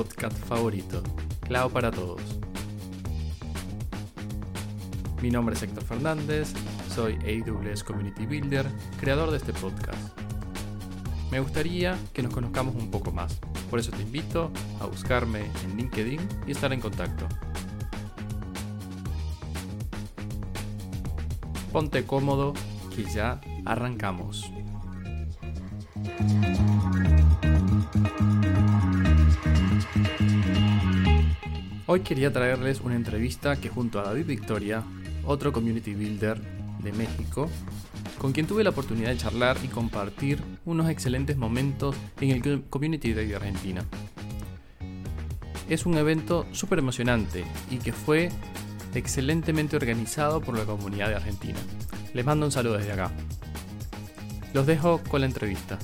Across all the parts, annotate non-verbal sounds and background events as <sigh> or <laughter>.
podcast favorito, Cloud para Todos. Mi nombre es Héctor Fernández, soy AWS Community Builder, creador de este podcast. Me gustaría que nos conozcamos un poco más, por eso te invito a buscarme en LinkedIn y estar en contacto. Ponte cómodo y ya arrancamos. Hoy quería traerles una entrevista que junto a David Victoria, otro community builder de México, con quien tuve la oportunidad de charlar y compartir unos excelentes momentos en el Community Day de Argentina. Es un evento súper emocionante y que fue excelentemente organizado por la comunidad de Argentina. Les mando un saludo desde acá. Los dejo con la entrevista.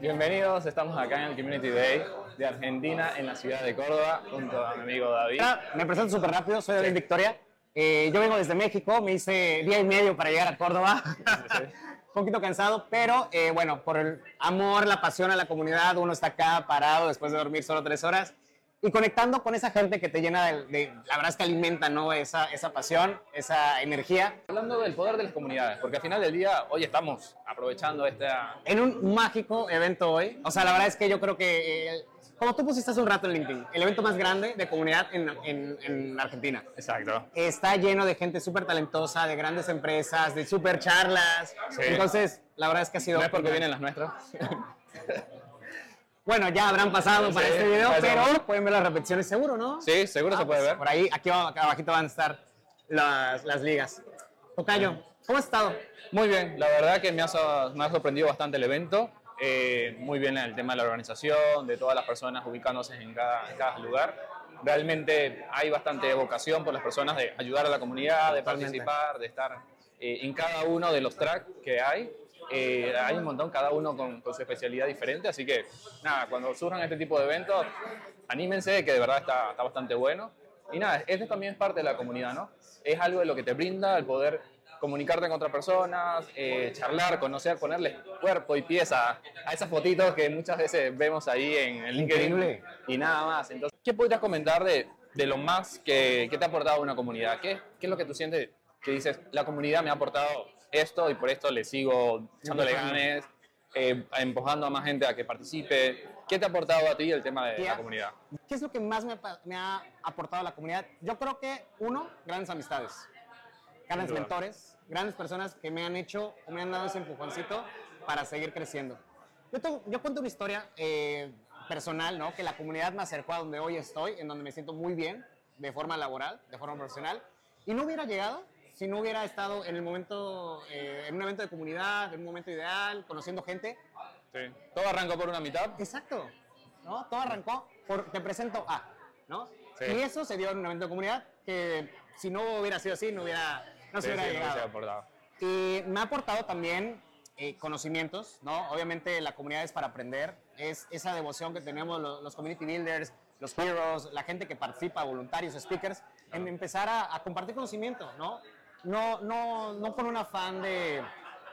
Bienvenidos, estamos acá en el Community Day de Argentina en la ciudad de Córdoba junto a mi amigo David. Me presento súper rápido, soy David Victoria. Eh, yo vengo desde México, me hice día y medio para llegar a Córdoba. <laughs> Un poquito cansado, pero eh, bueno, por el amor, la pasión a la comunidad, uno está acá parado después de dormir solo tres horas y conectando con esa gente que te llena de, la verdad es que alimenta, ¿no? Esa, esa pasión, esa energía. Hablando del poder de las comunidades, porque al final del día hoy estamos aprovechando esta... En un mágico evento hoy, o sea, la verdad es que yo creo que, eh, como tú pusiste hace un rato en LinkedIn, el evento más grande de comunidad en, en, en Argentina. Exacto. Está lleno de gente súper talentosa, de grandes empresas, de súper charlas. Entonces, la verdad es que ha sido... No es porque vienen las nuestras. <laughs> Bueno, ya habrán pasado para este video, pero pueden ver las repeticiones seguro, ¿no? Sí, seguro se puede ver. Por ahí, aquí abajito van a estar las, las ligas. Tocayo, ¿cómo has estado? Muy bien, la verdad que me ha, me ha sorprendido bastante el evento. Eh, muy bien el tema de la organización, de todas las personas ubicándose en cada, en cada lugar. Realmente hay bastante vocación por las personas de ayudar a la comunidad, de participar, de estar eh, en cada uno de los tracks que hay. Eh, hay un montón, cada uno con, su especialidad diferente, así que nada, cuando surjan este tipo de eventos, anímense, que de verdad está, está bastante bueno. Y nada, esto también es parte de la comunidad, ¿no? Es algo de lo que te brinda el poder comunicarte con otras personas, eh, charlar, conocer, ponerle cuerpo y pieza a esas fotitos que muchas veces vemos ahí en el LinkedIn y nada más. Entonces, ¿qué podrías comentar de, de lo más que, que, te ha aportado una comunidad? ¿Qué, ¿Qué es lo que tú sientes que dices, la comunidad me ha aportado esto y por esto le sigo echándole ganas, eh, empujando a más gente a que participe. ¿Qué te ha aportado a ti el tema de la comunidad? ¿Qué es lo que más me, me ha aportado a la comunidad? Yo creo que, uno, grandes amistades, grandes mentores, grandes personas que me han hecho o me han dado ese empujoncito para seguir creciendo. Yo, yo cuento una historia eh, personal, ¿no? Que la comunidad me acercó a donde hoy estoy, en donde me siento muy bien, de forma laboral, de forma profesional, y no hubiera llegado si no hubiera estado en el momento, eh, en un evento de comunidad, en un momento ideal, conociendo gente. Sí. Todo arrancó por una mitad. Exacto. ¿no? Todo arrancó por te presento a, ¿no? Sí. Y eso se dio en un evento de comunidad que si no hubiera sido así, no hubiera, no se hubiera llegado. y me ha aportado también eh, conocimientos, ¿no? Obviamente la comunidad es para aprender, es esa devoción que tenemos los, los community builders, los heroes, la gente que participa, voluntarios, speakers, en empezar a, a compartir conocimiento, ¿no? No, no, no con un afán de...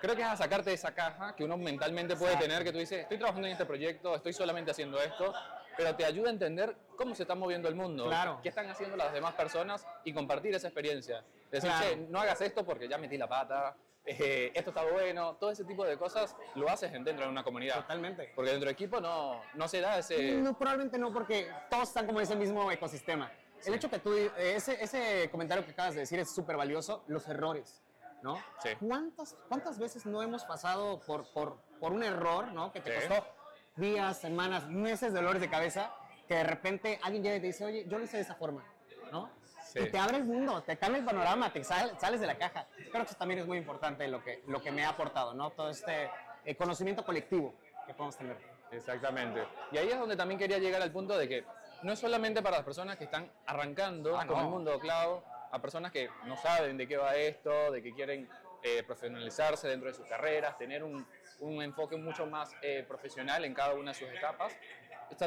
Creo que es a sacarte de esa caja que uno mentalmente puede tener, que tú dices, estoy trabajando en este proyecto, estoy solamente haciendo esto, pero te ayuda a entender cómo se está moviendo el mundo, claro. qué están haciendo las demás personas y compartir esa experiencia. Decir, claro. no hagas esto porque ya metí la pata, eh, esto está bueno, todo ese tipo de cosas lo haces dentro de una comunidad. Totalmente. Porque dentro del equipo no, no se da ese... No, probablemente no, porque todos están como en ese mismo ecosistema. El hecho que tú, ese, ese comentario que acabas de decir es súper valioso, los errores, ¿no? Sí. ¿Cuántas, ¿Cuántas veces no hemos pasado por, por, por un error, ¿no? Que te sí. costó días, semanas, meses de dolores de cabeza, que de repente alguien llega y te dice, oye, yo lo hice de esa forma, ¿no? Sí. Y te abre el mundo, te cambia el panorama, te sal, sales de la caja. Creo que eso también es muy importante lo que, lo que me ha aportado, ¿no? Todo este eh, conocimiento colectivo que podemos tener. Exactamente. Y ahí es donde también quería llegar al punto de que no es solamente para las personas que están arrancando ah, con no. el mundo cloud, a personas que no saben de qué va esto, de que quieren eh, profesionalizarse dentro de sus carreras, tener un, un enfoque mucho más eh, profesional en cada una de sus etapas,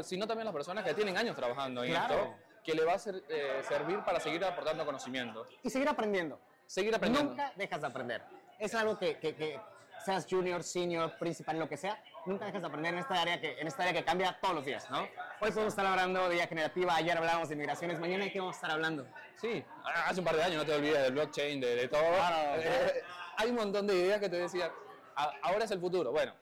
sino también las personas que tienen años trabajando en claro. esto, que le va a ser, eh, servir para seguir aportando conocimiento. Y seguir aprendiendo. Seguir aprendiendo. Nunca dejas de aprender. es algo que, que, que seas junior, senior, principal, lo que sea, nunca dejas de aprender en esta área que, en esta área que cambia todos los días, ¿no? Hoy podemos estar hablando de IA generativa, ayer hablábamos de migraciones, mañana de qué vamos a estar hablando. Sí, hace un par de años no te olvides del blockchain, de, de todo. Claro, Eh, hay un montón de ideas que te decían, "A- ahora es el futuro. Bueno,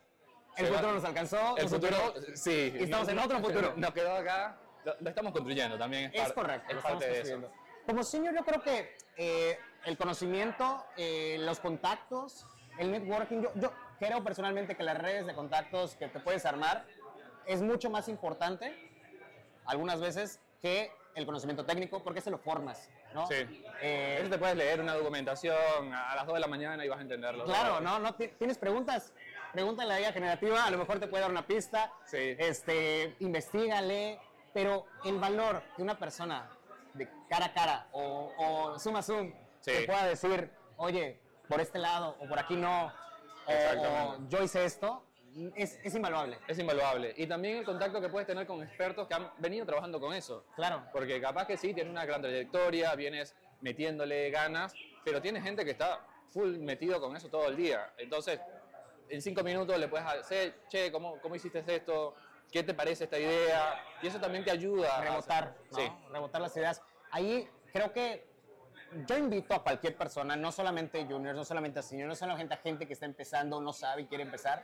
El se va- futuro nos alcanzó, el nos futuro, superó, sí. y estamos en otro futuro. Nos quedó acá, lo, lo estamos construyendo también. Es, Es par- correcto, es lo parte de eso. Como senior yo creo que eh, el conocimiento, eh, los contactos, el networking, yo, yo creo personalmente que las redes de contactos que te puedes armar es mucho más importante algunas veces que el conocimiento técnico porque se lo formas, ¿no? Sí. Eh, Eso te puedes leer una documentación a las 2 de la mañana y vas a entenderlo. Claro, no, no ti- tienes preguntas. Pregúntale a la IA generativa, a lo mejor te puede dar una pista. Sí. Este, investigale, pero el valor que una persona de cara a cara o, o zoom a zoom Sí. te pueda decir, oye, por este lado o por aquí no, o- o, yo hice esto, es, es invaluable. Es invaluable. Y también el contacto que puedes tener con expertos que han venido trabajando con eso. Claro. Porque capaz que sí, tienes una gran trayectoria, vienes metiéndole ganas, pero tienes gente que está full metido con eso todo el día. Entonces, en cinco minutos le puedes hacer, che, ¿cómo, cómo hiciste esto? ¿Qué te parece esta idea? Y eso también te ayuda. a- rebotar, ¿no? Sí. Rebotar las ideas. Ahí creo que yo invito a cualquier persona, no solamente juniors, no solamente a seniors, no solamente a gente que está empezando, no sabe y quiere empezar,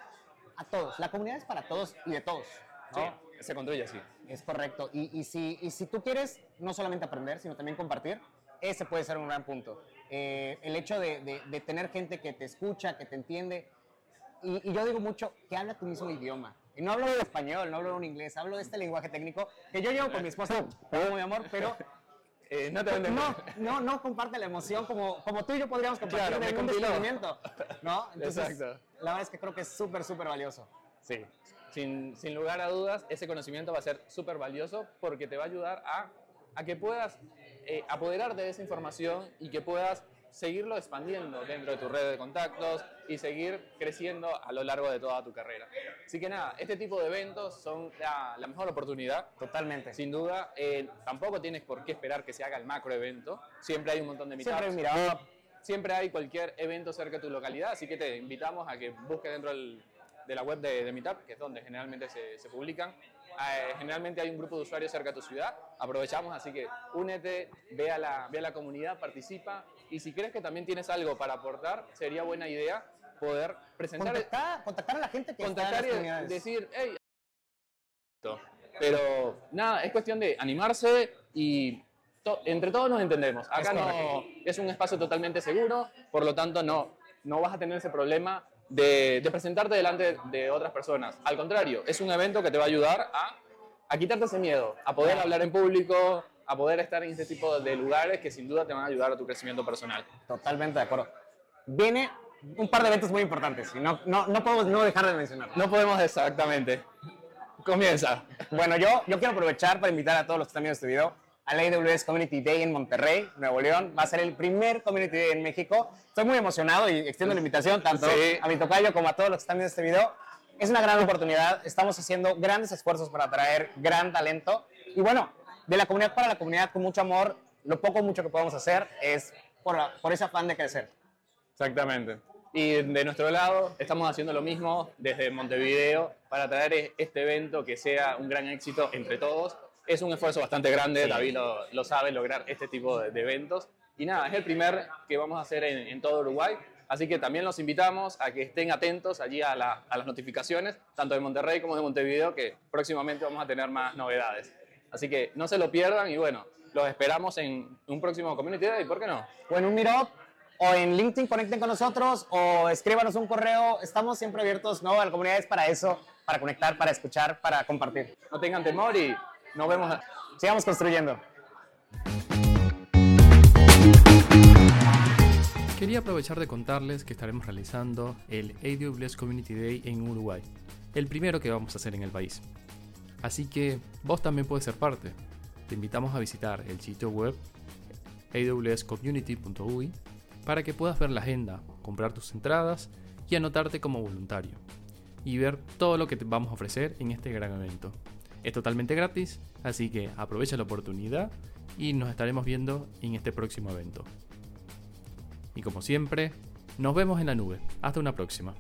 a todos. La comunidad es para todos y de todos. ¿no? Sí, se construye así. Es correcto. Y, y si, y si tú quieres no solamente aprender, sino también compartir, ese puede ser un gran punto. Eh, el hecho de, de- de tener gente que te escucha, que te entiende. Y, y yo digo mucho que habla tu mismo idioma. Y no hablo de español, no hablo de un inglés, hablo de este lenguaje técnico que yo llevo con mi esposa, <laughs> como mi amor, pero Eh, no te no, no, no comparte la emoción como, como tú y yo podríamos compartir Claro, en un compiló. descubrimiento. ¿no? Entonces, Exacto. la verdad es que creo que es súper, súper valioso. Sí, sin, sin lugar a dudas, ese conocimiento va a ser súper valioso porque te va a ayudar a, a que puedas eh, apoderarte de esa información y que puedas seguirlo expandiendo dentro de tu red de contactos y seguir creciendo a lo largo de toda tu carrera. Así que nada, este tipo de eventos son la, la mejor oportunidad. Totalmente. Sin duda, eh, tampoco tienes por qué esperar que se haga el macro evento. Siempre hay un montón de Siempre meetups. hay un meetup. Siempre hay cualquier evento cerca de tu localidad, así que te invitamos a que busques dentro del- de la web de, de Meetup, que es donde generalmente se, se publican. Eh, generalmente hay un grupo de usuarios cerca de tu ciudad. Aprovechamos, así que únete, ve a, la, ve a la comunidad, participa. Y si crees que también tienes algo para aportar, sería buena idea poder presentar, Contactar, contactar a la gente que contactar está en y decir, hey, pero nada, es cuestión de animarse y to- entre todos nos entendemos. Acá Es no es un espacio totalmente seguro, por lo tanto no, no vas a tener ese problema de, de presentarte delante de otras personas. Al contrario, es un evento que te va a ayudar a, a quitarte ese miedo, a poder hablar en público, a poder estar en este tipo de lugares que sin duda te van a ayudar a tu crecimiento personal. Totalmente de acuerdo. Viene un par de eventos muy importantes y no, no, no podemos no dejar de mencionarlo. No podemos exactamente. Comienza. Bueno, yo, yo quiero aprovechar para invitar a todos los que están viendo este video al AWS Community Day en Monterrey, Nuevo León. Va a ser el primer Community Day en México. Estoy muy emocionado y extiendo la invitación tanto Sí. a mi tocayo como a todos los que están viendo este video. Es una gran oportunidad. Estamos haciendo grandes esfuerzos para atraer gran talento. Y bueno, de la comunidad para la comunidad, con mucho amor, lo poco o mucho que podemos hacer es por, la- por ese afán de crecer. Exactamente. Y de nuestro lado estamos haciendo lo mismo desde Montevideo para traer e- este evento que sea un gran éxito entre todos. Es un esfuerzo bastante grande, David lo, lo sabe, lograr este tipo de, de eventos. Y nada, es el primer que vamos a hacer en, en todo Uruguay. Así que también los invitamos a que estén atentos allí a, la- a las notificaciones, tanto de Monterrey como de Montevideo, que próximamente vamos a tener más novedades. Así que no se lo pierdan y bueno, los esperamos en un próximo Community Day, ¿por qué no? o en un Meetup, o en LinkedIn conecten con nosotros, o escríbanos un correo. Estamos siempre abiertos, ¿no? La comunidad es para eso, para conectar, para escuchar, para compartir. No tengan temor y nos vemos. Sigamos construyendo. Quería aprovechar de contarles que estaremos realizando el AWS Community Day en Uruguay, el primero que vamos a hacer en el país. Así que vos también puedes ser parte. Te invitamos a visitar el sitio web awscommunity.ui para que puedas ver la agenda, comprar tus entradas y anotarte como voluntario y ver todo lo que te vamos a ofrecer en este gran evento. Es totalmente gratis, así que aprovecha la oportunidad y nos estaremos viendo en este próximo evento. Y como siempre, Nos vemos en la nube. Hasta una próxima.